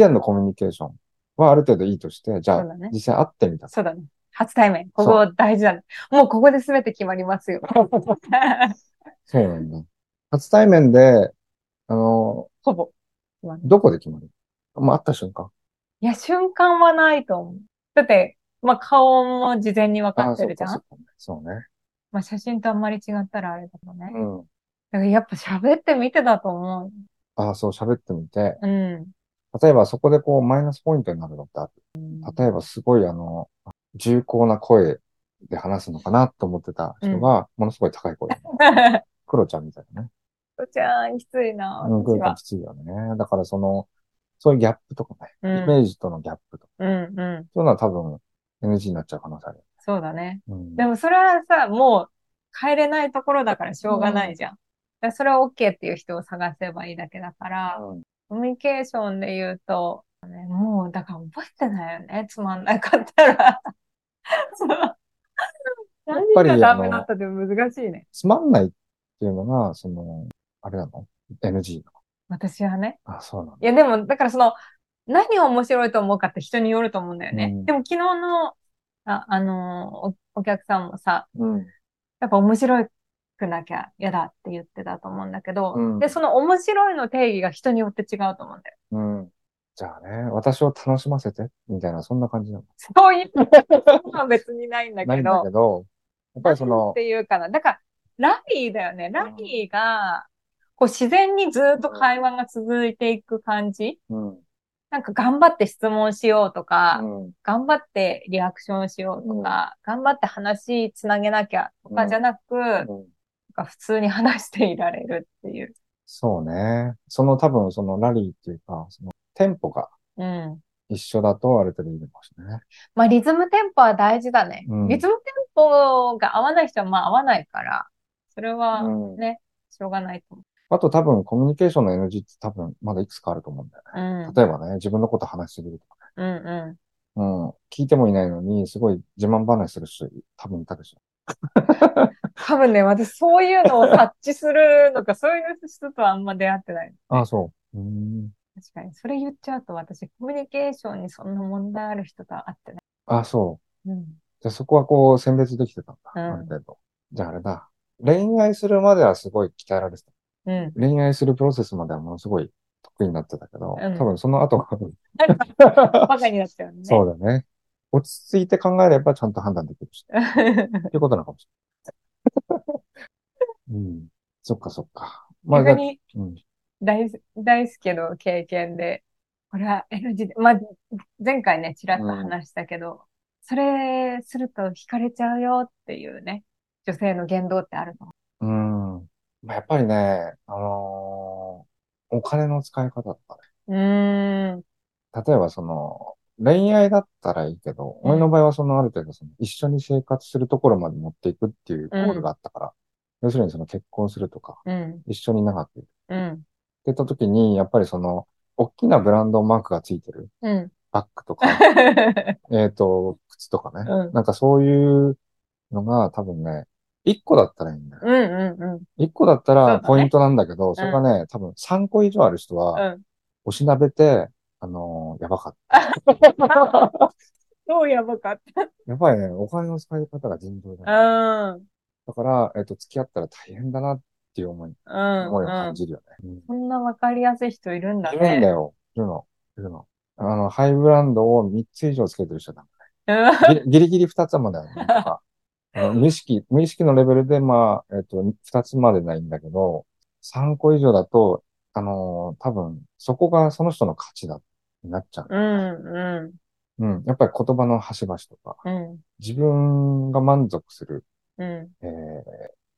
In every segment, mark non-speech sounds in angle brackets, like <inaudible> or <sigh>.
前のコミュニケーションはある程度いいとして、じゃあ、ね実際会ってみた。そうだね。初対面。ここ大事だね。もうここで全て決まりますよ。<laughs> そうなんだ。初対面で、あの、ほぼ。どこで決まる？まあ、会った瞬間。いや、瞬間はないと思う。だって、まあ顔も事前に分かあってるじゃん。そうかそうかそうね。まあ写真とあんまり違ったらあれだもんね。うん。だからやっぱ喋ってみてだと思ああ、そう、喋ってみて。う。うん。例えばそこでこう、マイナスポイントになるのってある。例えばすごいあの、重厚な声で話すのかなと思ってた人が、ものすごい高い声。<laughs> クロちゃんみたいなね。とちゃん、きついな、うん、ちゃんき。ついよね。だからその、そういうギャップとかね、うんイメージとのギャップとか、うん、うん。そういうのは多分 NG になっちゃう可能性ある。そうだね。うん。でもそれはさ、もう変えれないところだからしょうがないじゃん。だからそれは OK っていう人を探せばいいだけだから、うんコミュニケーションで言うと、ね、もうだから覚えてないよね。つまんなかったら。<laughs> 何ぱりがダメだったって難しいね。つまんないっていうのが、その、あれなの ?NG な私はね。のあ、そうなんだ。いやでも、だからその、何を面白いと思うかって人によると思うんだよね。うんでも昨日の、あ、あのお、お客さんもさ、うん。やっぱ面白くなきゃ嫌だって言ってたと思うんだけど、うんで、その面白いの定義が人によって違うと思うんだよ。うん。じゃあね、私を楽しませて、みたいな、そんな感じなの。そういうのは別にないんだけどないんだけ、ど、やっぱりそのっ、ていうかな。だから、ラリーだよね。ラリーが、こう自然にずっと会話が続いていく感じうん。なんか頑張って質問しようとか、うん。頑張ってリアクションしようとか、頑張って話つなげなきゃとかじゃなく、うんか普通に話していられるっていう。そうね。その多分そのラリーっていうか、そのテンポがうん。一緒だとある程度いいのかもしれないね。まあリズムテンポは大事だね。うんリズムテンポが合わない人はまあ合わないから、それはうんね、しょうがないと思あと多分コミュニケーションの NG って多分まだいくつかあると思うんだよね。う。うん。例えばね、自分のこと話しすぎるとかうんうね。うん。聞いてもいないのに、すごい自慢話する人多分いたでしょ。ん。<laughs> 多分ね、私そういうのを察知するのか、そういう人とはあんま出会ってない。ああ、そう。うーん。確かに。それ言っちゃうと私、コミュニケーションにそんな問題ある人とは会ってない。ああ、そう。うん。じゃあそこはこう選別できてたんだ。うんある程度。じゃああれだ。恋愛するまではすごい鍛えられてた。うん。恋愛するプロセスまではものすごい得意になってたけど、うん多分その後が <laughs> バカになっちゃうね。そうだね。落ち着いて考えればちゃんと判断できるし。<laughs> っていうことなのかもしれない。うん。そっかそっか。まあ、逆にうん。大す、大好きの経験で、これは NG で、まあ、前回ね、ちらっと話したけど、それすると惹かれちゃうよっていうね、女性の言動ってあると思うん。まあ、やっぱりね、あのーお金の使い方とかう。うーん。ね。例えばその、恋愛だったらいいけど、うん俺の場合はそのある程度その一緒に生活するところまで持っていくっていうゴールがあったから、要するにその結婚するとか、うん。一緒に長くいるってうん。言った時に、やっぱりその、大きなブランドマークがついてるうん。バッグとか、<laughs> えっと、靴とかね。うんなんかそういうのが多分ね、1個だったらいいんだよ。うんうんうん。1個だったらポイントなんだけど、それがね、多分3個以上ある人は、うん。おしなべて、あのーやばかった。<laughs> どうやばかっやっぱりね、お金の使い方が尋常だ、ね。た。うん。だから、えっと、付き合ったら大変だなっていう思い、うん。思いをうん。感じるよね。うんそんなわかりやすい人いるんだいるんだね。よ。いるの。いるの。あの、ハイブランドを3つ以上つけてる人だ。うん。ギリギリギリ2つまで <laughs> あるね。無意識、無意識のレベルで、まあ、えっと、2つまでないんだけど、3個以上だと、あのー多分、そこがその人の価値だ、になっちゃう。うん。うん。うん。やっぱり言葉の端々とか、うん。自分が満足する、うん。えー、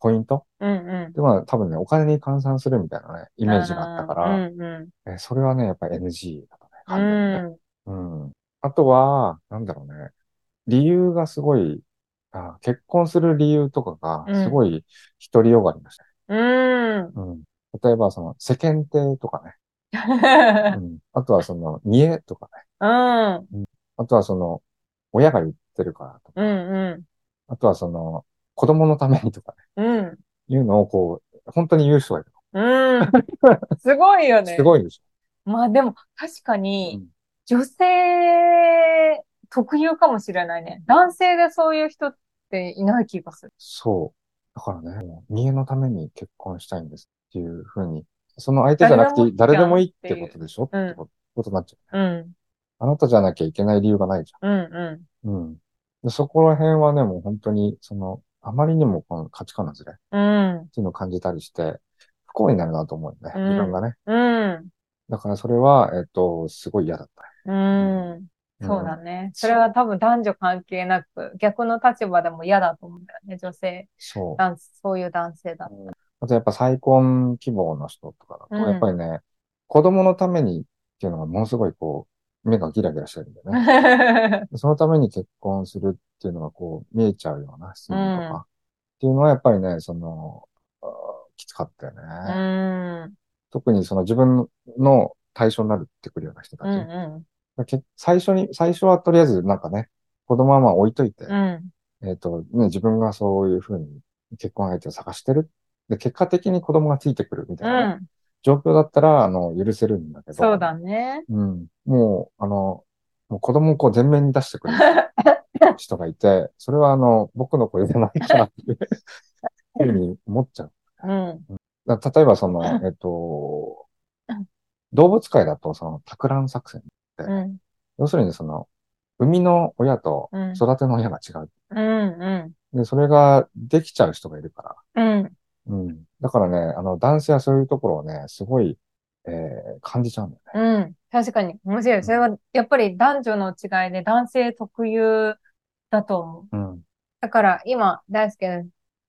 ポイント？うん。うん。っていうのは多分ね、お金に換算するみたいなね、イメージがあったから、うん。うん。えーそれはね、やっぱり NG だったね。う完全にねん。うん。あとは、なんだろうね。理由がすごい、あ結婚する理由とかが、すごい独りよがりました。うん。うん。例えば、その、世間体とかね。うん。あとは、その、見栄とかね。うん。あとは、その、親が言ってるからとか。うん。あとは、その、子供のためにとかね。うん。いうのを、こう、本当に言う人がいる。うん。すごいよね。すごいでしまあでも確かに、女性特有かもしれないね。男性でそういう人っていない気がする。そう。だからね、もう家のために結婚したいんですっていうふうに、その相手じゃなくて誰でもいいってことでしょ？ってうんことことになっちゃう。うん。あなたじゃなきゃいけない理由がないじうんうゃん。うん。でそこら辺はね、もう本当に、その、あまりにもこの価値観のずれっん。うん。ていうのを感じたりして、不幸になるなと思うよね。うん自分がね。うん。だからそれは、えっと、すごい嫌だった。うん。そうだね。それは多分男女関係なく、逆の立場でも嫌だと思うんだよね。女性、そう。男そういう男性だと。あとやっぱ再婚希望の人とかだと、うんやっぱりね、子供のためにっていうのがものすごいこう、目がギラギラしてるんだよね。<laughs> そのために結婚するっていうのがこう見えちゃうような質問とうんか、っていうのはやっぱりね、その、きつかったよね。うん。特にその自分の対象になるってくるような人たうんち。うけ最初に、最初はとりあえずなんかね、子供はまあ置いといて、ん。うん。えっと、ね、自分がそういうふうに結婚相手を探してる。で、結果的に子供がついてくるみたいなね、うん。状況だったら、あの、許せるんだけど。そうだね。うん。もう、あの、もう子供をこう前面に出してくる <laughs> 人がいて、それはあの、僕の子じゃないからっていう <laughs> ふうに思っちゃう。うん。だ例えばその、<laughs> えっと、動物界だとその、托卵作戦。うん。要するにその、生みの親とうん育ての親が違う。うん。で、それができちゃう人がいるから。うん。うん。だからね、あの、男性はそういうところをね、すごい、えー感じちゃうんだよね。うん。確かに。面白い。それは、やっぱり男女の違いで男性特有だと思う。うん。だから、今、大輔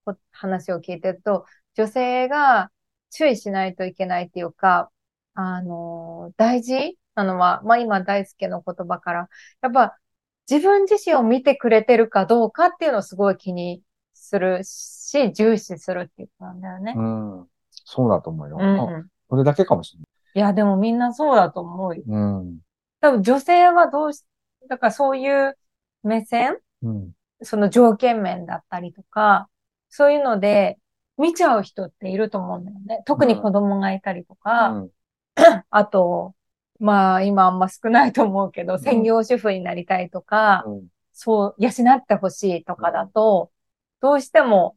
の話を聞いてると、女性が注意しないといけないっていうか、あの、大事なのは、まあ今、大輔の言葉から、やっぱ、自分自身を見てくれてるかどうかっていうのをすごい気にするし、重視するっていうことなんだよね。うん。そうだと思うよ。うん、あうん。それだけかもしれない。いや、でもみんなそうだと思うよ。うん。多分女性はどうし、だからそういう目線？うん。その条件面だったりとか、そういうので見ちゃう人っていると思うんだよね。特に子供がいたりとか、うん <clears throat> あと、まあ今あんま少ないと思うけど、専業主婦になりたいとか、うんそう、養ってほしいとかだと、どうしても、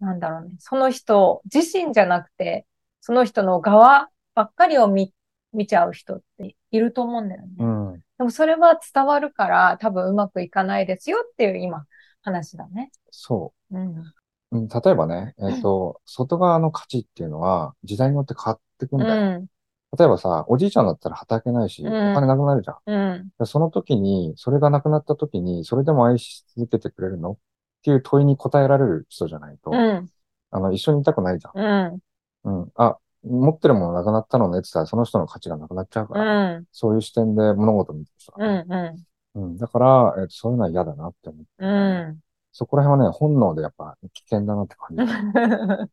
なんだろうね、その人自身じゃなくて、その人の側ばっかりを見、見ちゃう人っていると思うんだよね。うん。でもそれは伝わるから多分うまくいかないですよっていう今話だね。そうん。う。うん例えばね、えっと、外側の価値っていうのは時代によって変わってくんうだよ。ん。例えばさ、おじいちゃんだったら働けないし、うんお金なくなるじゃん。うん。でその時に、それがなくなった時に、それでも愛し続けてくれるの？っていう問いに答えられる人じゃないと、うん。あの、一緒にいたくないじゃん。うん。うん。あ、持ってるものなくなったのねって言ったら、その人の価値がなくなっちゃうかうら、ん。そういう視点で物事を見てる人うだね。ん。うん。だから、えっと、そういうのは嫌だなって思う。うん。そこら辺はね、本能でやっぱ危険だなって感じ。<laughs>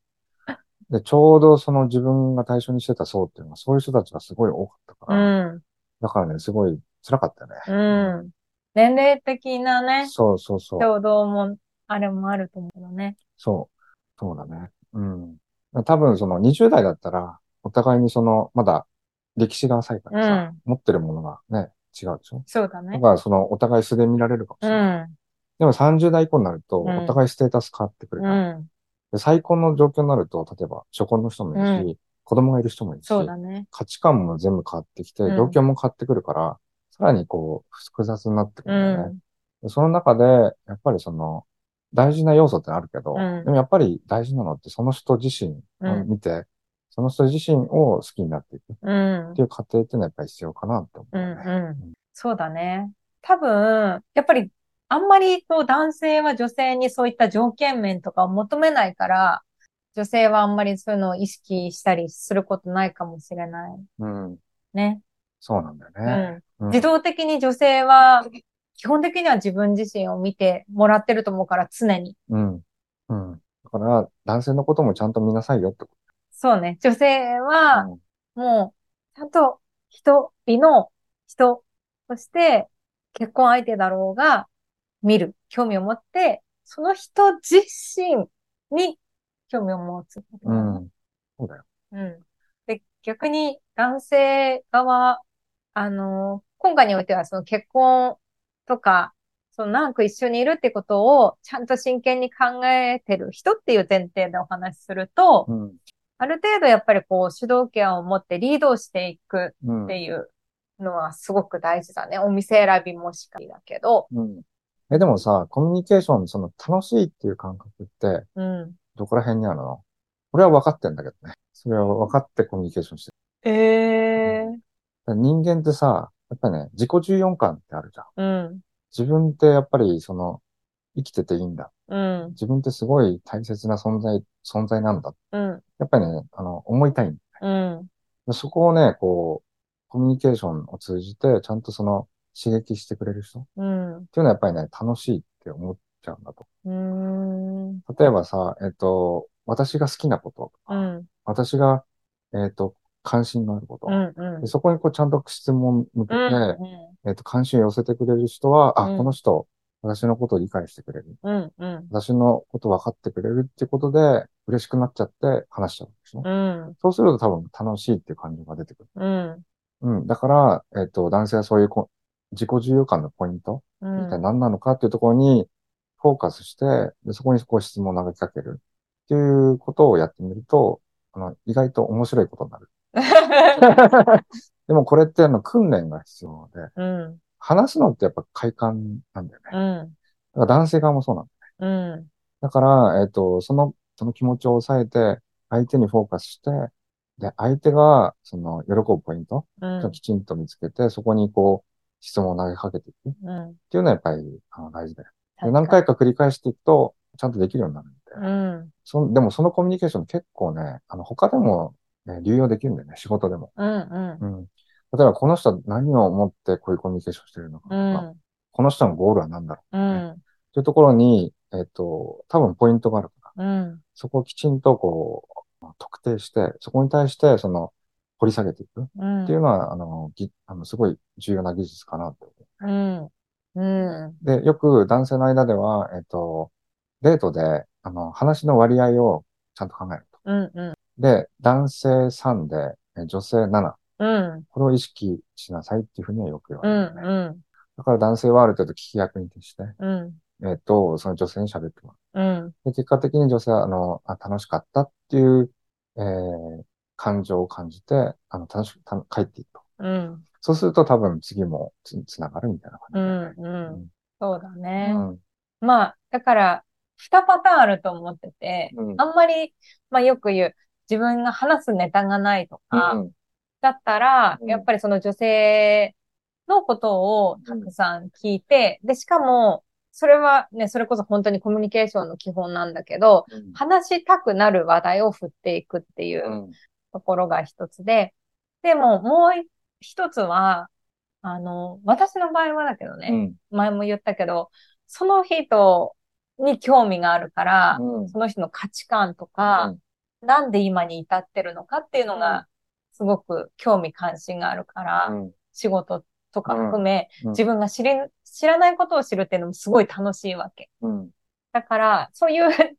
で、ちょうどその自分が対象にしてた層っていうのは、そういう人たちがすごい多かったかうら、ん。だからね、すごい辛かったよね。うん。年齢的なね、そうそうそう。衝動も、あれもあると思うけどね。そう。そうだね。うん。多分その20代だったら、お互いにその、まだ歴史が浅いからさ、うん持ってるものがね、違うでしょ？そうだね。だからその、お互い素で見られるかもしうれない。ん。でも30代以降になると、うんお互いステータス変わってくるうから、ん。で再婚の状況になると、例えば、初婚の人もいるし、子供がいる人もいるし、そうだね。価値観も全部変わってきて、うん状況も変わってくるから、さらにこう、複雑になってくうるんだよね。その中で、やっぱりその、大事な要素ってあるけど、うんでもやっぱり大事なのってその人自身を見て、その人自身を好きになっていくっうんて。いう過程っていうのはやっぱり必要かなって思ううん。うん。そうだね。多分、やっぱり、あんまりこう男性は女性にそういった条件面とかを求めないから、女性はあんまりそういうのを意識したりすることないかもしれない。うん。ね。そうなんだようね。ん。うん自動的に女性は、基本的には自分自身を見てもらってると思うから、常に。うん。うん。だから、男性のこともちゃんと見なさいよってこそうね。女性と。は、もう、ちゃんと一人の人として結婚相手だろうが見る、興味を持って、その人自身に興味を持つ。うん。そうだよ。うん。で、逆に男性側、あの、今回においてはその結婚とか、その長く一緒にいるってことをちゃんと真剣に考えてる人っていう前提でお話しすると、うん。ある程度やっぱりこう主導権を持ってリードをしていくうんっていうのはすごく大事だね。お店選びもしかりだけど。うん。え、でもさ、コミュニケーション、その楽しいっていう感覚って、うん。どこら辺にあるの？俺は分かってんだけどね。それは分かってコミュニケーションしてる。ええだから人間ってさ、やっぱりね、自己重要感ってあるじゃん。うん。自分ってやっぱりその、生きてていいんだ。うん。自分ってすごい大切な存在、存在なんだ。うん。やっぱりね、あの、思いたいんだうん。そこをね、こう、コミュニケーションを通じて、ちゃんとその、刺激してくれる人っうん。ていうのはやっぱりね、楽しいって思っちゃうんだと。うん。例えばさ、えっと、私が好きなこととか、うん。私が、えっと、関心のあること、うん。うんで。そこにこうちゃんと質問を向けて、うん。えっと、関心を寄せてくれる人は、あ、うんこの人、私のことを理解してくれる。うん。うん。私のこと分かってくれるってことで、嬉しくなっちゃって話しちゃうんですね。うん。そうすると多分楽しいっていう感情が出てくる。うん。うん。だから、えっと、男性はそういうこ自己重要感のポイント、う一体ん。何なのかっていうところにフォーカスして、でそこにこう質問を投げかけるっていうことをやってみると、あの、意外と面白いことになる。<laughs> でもこれってあの訓練が必要で、うん。話すのってやっぱ快感なんだよね。うん。だから男性側もそうなんだ。うん。だから、えっと、その、その気持ちを抑えて、相手にフォーカスして、で、相手が、その、喜ぶポイント、うん。きちんと見つけて、そこにこう、質問を投げかけていくっうん。ていうのはやっぱり、あの、大事だよ。で、何回か繰り返していくと、ちゃんとできるようになるんで。うん。そんでもそのコミュニケーション結構ね、あの、他でも、ね、流用できるんだよね、仕事でも。うん。うんう。ん。例えば、この人は何を思ってこういうコミュニケーションしてるのかとうか、ん。この人のゴールは何だろううん。というところに、えっと、多分ポイントがあるから、うん。そこをきちんとこう、特定して、そこに対して、その、掘り下げていくっうん。ていうのは、あの、ぎ、あの、すごい重要な技術かなと思うん。うん。う。で、よく男性の間では、えっと、デートで、あの、話の割合をちゃんと考えると。うん。うん。で、男性3で、え女性7。うん。これを意識しなさいっていうふうにはよく言わうれる、ねん。だから男性はある程度聞き役に徹して、うん。えっと、その女性に喋ってもらう。うん。で、結果的に女性は、あの、あ、楽しかったっていう、えー、感情を感じて、あの、楽しく、た帰っていくと。うん。そうすると多分次もつ、つながるみたいなう感じん。だよね。うん。そうだね。うん。まあ、だから、二パターンあると思ってて、うん。あんまり、まあよく言う、自分が話すネタがないとか、うん。だったら、うんやっぱりその女性のことをたくさん聞いて、で、しかも、それはね、それこそ本当にコミュニケーションの基本なんだけど、うん。話したくなる話題を振っていくっていううんところが一つで、でももう一つは、あの、私の場合はだけどね、うん。前も言ったけど、その人に興味があるから、うん。その人の価値観とか、なんで今に至ってるのかっていうのが、すごく興味関心があるから、うん。仕事とか含め、うん自分が知り、知らないことを知るっていうのもすごい楽しいわけ。うん。だから、そういう <laughs>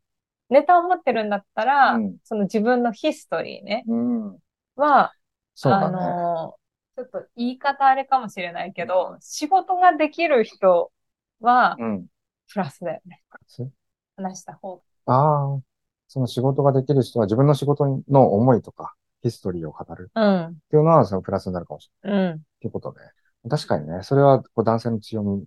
ネタを持ってるんだったら、うんその自分のヒストリーね、うん。は、ね。の、ちょっと言い方あれかもしれないけど、仕事ができる人は、うん。プラスだよね。話した方ああ、その仕事ができる人は自分の仕事の思いとか、ヒストリーを語るが。っていうのは、そのプラスになるかもしれない。うん。うん。っていうことで。確かにね、それはこう男性の強み。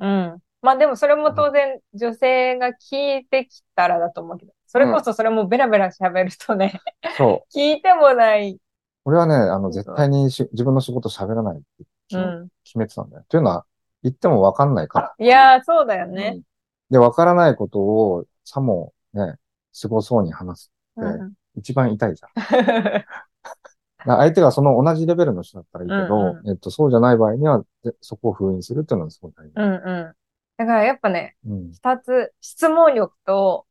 うん。まあでもそれも当然女性が聞いてきたらだと思うけど、それこそそれもベラベラ喋るとね、そう。<laughs> 聞いてもない。俺はね、あの、絶対にし自分の仕事喋らないってう決めてたんだよ。というのは、言っても分かんないから。いやー、そうだようね。んで、分からないことをさもね、すごそうに話す。うん。一番痛いじゃん。<laughs> 相手がその同じレベルの人だったらいいけど、うんえっと、そうじゃない場合には、でそこを封印するっていうのはすごい大事。うんうん。だからやっぱね、うん。二つ、質問力と、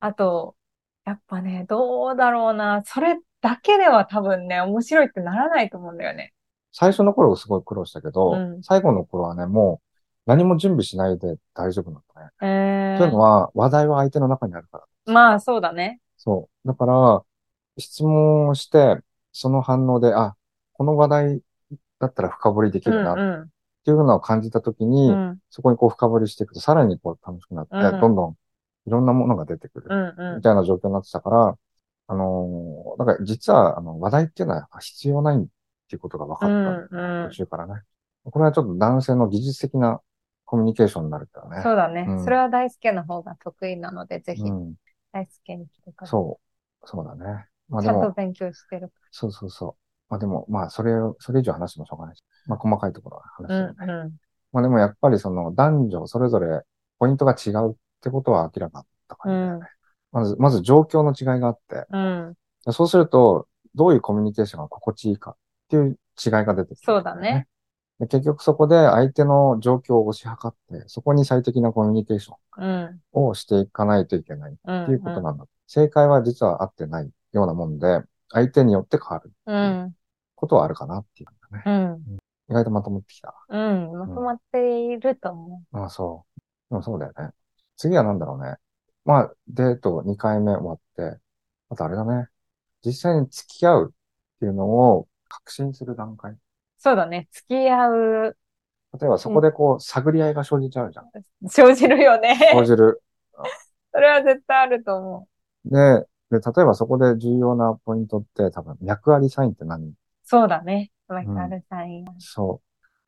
あと、やっぱね、どうだろうな。それだけでは多分ね、面白いってならないと思うんだよね。最初の頃すごい苦労したけど、うん最後の頃はね、もう何も準備しないで大丈夫だったね。えー、というのは、話題は相手の中にあるから。まあそうだね。そう。だから、質問をして、その反応で、あ、この話題だったら深掘りできうんるなっていうのを感じたときに、うん。そこにこう深掘りしていくと、さらにこう楽しくなって、うんどんどんいろんなものが出てくる。みたいな状況になってたから、あのーだから実は、あの、話題っていうのは必要ないっていうことが分かった。途。中からね。これはちょっと男性の技術的なコミュニケーションになるからね。そうだね。うんそれは大輔の方が得意なので、ぜひうん。大輔に来てください。そう。そうだね。まあちゃんと勉強してる。そうそうそう。まあでも、まあそれを、それ以上話してもしょうがないし。まあ細かいところは話うしてるね。ん。うまあでもやっぱりその男女それぞれポイントが違うってことは明らかだった感じだよね。まず、まず状況の違いがあって、ん。うん。そうすると、どういうコミュニケーションが心地いいかっていう違いが出てくる、そうだね。で結局そこで相手の状況を推し量って、そこに最適なコミュニケーショうん。ンをしていかないといけないっうん。ていうことなんだ。正解は実は合ってないようなもんで、相手によって変わるうん。ことはあるかなっていうね。うん。意外とまとまってきた。うん。まとまっていると思ああ、そう。でもそうだよね。次は何だろうね。まあ、デート2回目終わって、あとあれだね。実際に付き合うっていうのを確信する段階。う。そうだね。付き合う、例えばそこでこう、探り合いが生じちゃうじゃん。生じるよね。生じる。<laughs> それは絶対あると思う。で、で、例えばそこで重要なポイントって多分、脈ありサインって何？そうだね。マイカルサイン。そ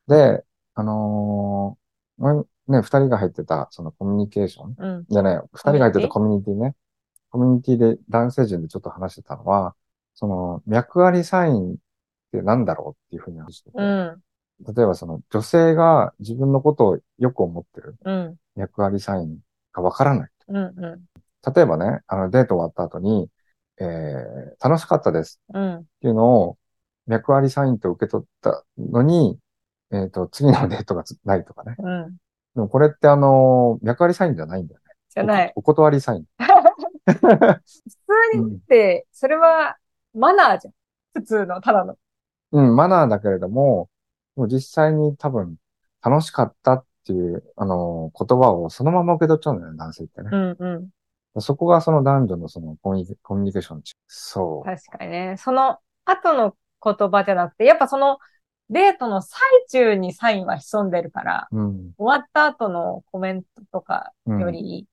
う。で、あのーね、二人が入ってた、そのコミュニケーションうん。じゃない、二人が入ってたコミュニティね。コミュニティで男性陣でちょっと話してたのは、その、脈ありサインって何だろうっていうふうに話してて、うん。例えばその、女性が自分のことをよく思ってるうん。脈ありサインがわからない。うん。う例えばね、あの、デート終わった後に、えー、楽しかったですん。うん。っていうのを、脈ありサインと受け取ったのに、えっ、と、次のデートがつないとかね。うん。でもこれってあの、脈ありサインじゃないんだよね。じゃない。おお断りサイン。<laughs> 普通にって、それはマナーじゃん。普通の、ただの。うん、マナーだけれども、もう実際に多分楽しかったっていう、あの、言葉をそのまま受け取っちゃうんだよね、男性ってねう。んうん。そこがその男女のそのコミュニコミュニケーション。そ確かにね。その後の言葉じゃなくて、やっぱそのデートの最中にサインは潜んでるから、う。うん。終わった後のコメントとかうんより、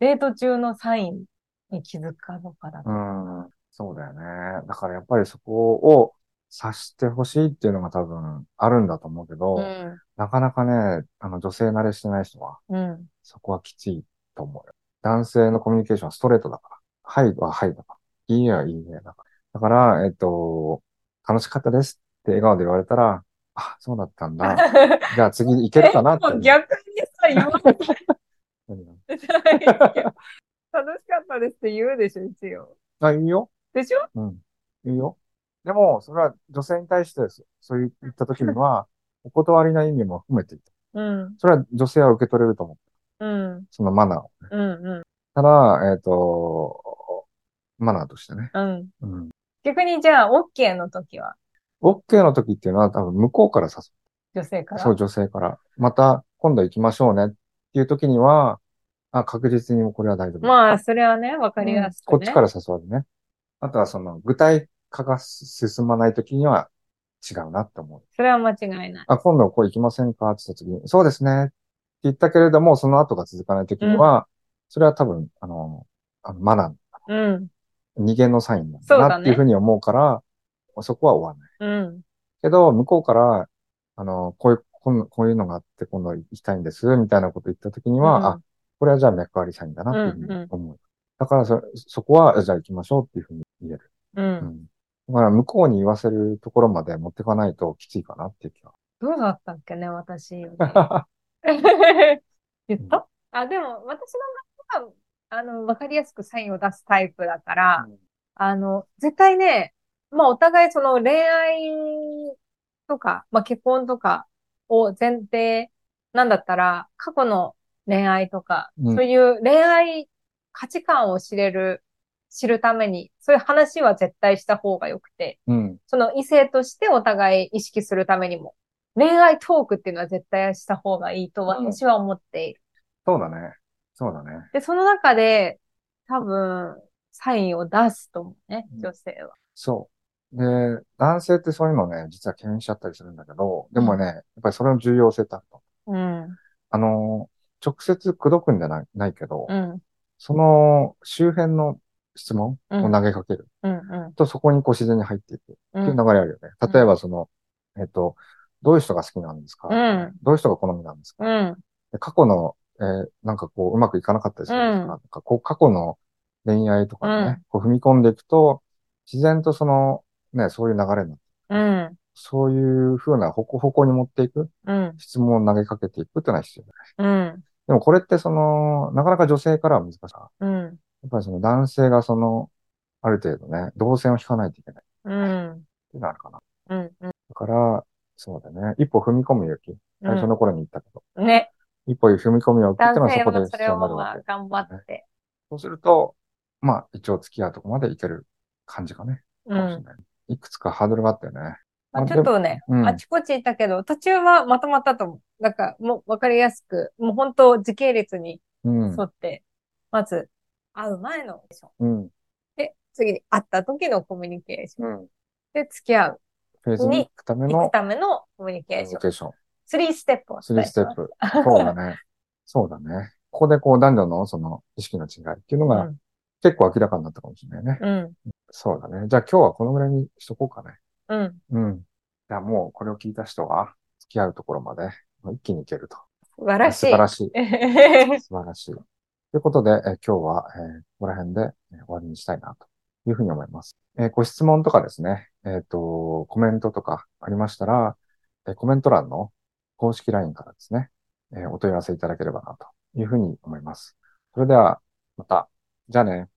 デート中のサインに気づくかどうかだと。うん。そうだよね。だからやっぱりそこを察してほしいっていうのが多分あるんだと思うけど、うん。なかなかね、あの女性慣れしてない人は、うん。そこはきついと思うよ。男性のコミュニケーションはストレートだから。はいははいだから。いいえはいいえだから。だから、えっと、楽しかったですって笑顔で言われたら、あ、そうだったんだ。<laughs> じゃあ次いけるかなって。逆にさ、言わない <laughs> 楽しかったですって言うでしょ、一応。あ、いいよ。でしょ？うん。いいよ。でも、それは女性に対してです、そう言った時には、<laughs> お断りな意味も含めて、うん。それは女性は受け取れると思う。うん。そのマナーをね。うん。うん。ただ、えっと、マナーとしてね。うん。うん。逆にじゃあ、OK の時は、OK の時っていうのは多分向こうから誘う。女性から？そう、女性から。また、今度行きましょうねっていう時には、あ、確実にこれは大丈夫。まあ、それはね、わかりやすくね。こっちから誘わずね。あとはその、具体化が進まない時には違うなって思う。それは間違いない。あ、今度こう行きませんか？って言った時に、そうですねって言ったけれども、その後が続かない時には、それは多分、あの、あのマナー、うん。逃げのサインなんそうだなっていうふうに思うから、そこは終わらない。うん。けど、向こうから、あの、こういう、こんこういうのがあって、今度行きたいんです、みたいなこと言った時には、うんあ、これはじゃあ脈ありサインだなっていうふううんうんに思う。だからそ、そこは、じゃあ行きましょうっていうふうに言える。う。うんん。だから、向こうに言わせるところまで持ってかないときついかなっていう気が。どうだったっけね、私。<laughs> 言った？あ、でも、私の場合は、あの、わかりやすくサインを出すタイプだから、あの、絶対ね、まあお互いその恋愛とか、まあ結婚とかを前提なんだったら、過去の恋愛とか、うんそういう恋愛価値観を知れる、知るために、そういう話は絶対した方がよくて、うん。その異性としてお互い意識するためにも、恋愛トークっていうのは絶対した方がいいと私は思っている。そうだね。そうだね。で、その中で、多分、サインを出すと思うね、うん女性は。そで、男性ってそういうのね、実は敬遠しちゃったりするんだけど、でもね、やっぱりそれの重要性ってあ。うん。あの、直接口説くんじゃないないけど、うん。その周辺の質問を投げかける。と、そこにこう自然に入っていくってう。いうん流れあるよね。例えばその、えっと、どういう人が好きなんですか？うんどういう人が好みなんですか？うん。で過去の、えーなんかこう、うまくいかなかったりするんですか、うんなんかこう、過去の恋愛とかにね、うんこう踏み込んでいくと、自然とその、ね、そういう流れになって、うん。そういう風な方向方向に持っていく、うん。質問を投げかけていくっていうのは必要だね。うん。でもこれってその、なかなか女性からは難しい。やうん。っぱりその男性がその、ある程度ね、動線を引かないといけないっうん。ていうのがあるかな。うん。うん。だから、そうだね。一歩踏み込む勇気。最初の頃に言ったけど、ね。一歩踏み込む勇気ってのはそこで必要になるわまあけ。頑張って。そうすると、まあ、一応付き合うとこまでいける感じがね、うん。かもしれない。いくつかハードルがあったよね。まあ、ちょっとね、うんあちこち行ったけど、途中はまとまったと思う。なんか、もうわかりやすく、もう本当時系列にうん。沿って、まず、会う前のコミュニケーション。うん。で、次に会った時のコミュニケーション。うん。で、付き合う。フェーズに行くためのためのコミュニケコミーション。ュニケーション。3ステップをスリーステップ。プ。そうだね。そうだね。ここでこう男女のその意識の違いっていうのがうん。結構明らかになったかもしれないね。うん。そうだね。じゃあ今日はこのぐらいにしとこうかね。うん。うん。じゃあもうこれを聞いた人は付き合うところまで一気に行けると。素晴らしい。素晴らしい。い。<laughs> 素晴らしい。ということで、えー今日は、えーここら辺で、え終わりにしたいなというふうに思います。えーご質問とかですね、えっ、と、コメントとかありましたら、えコメント欄の公式 LINE からですね、えお問い合わせいただければなというふうに思います。それでは、また。じゃあね。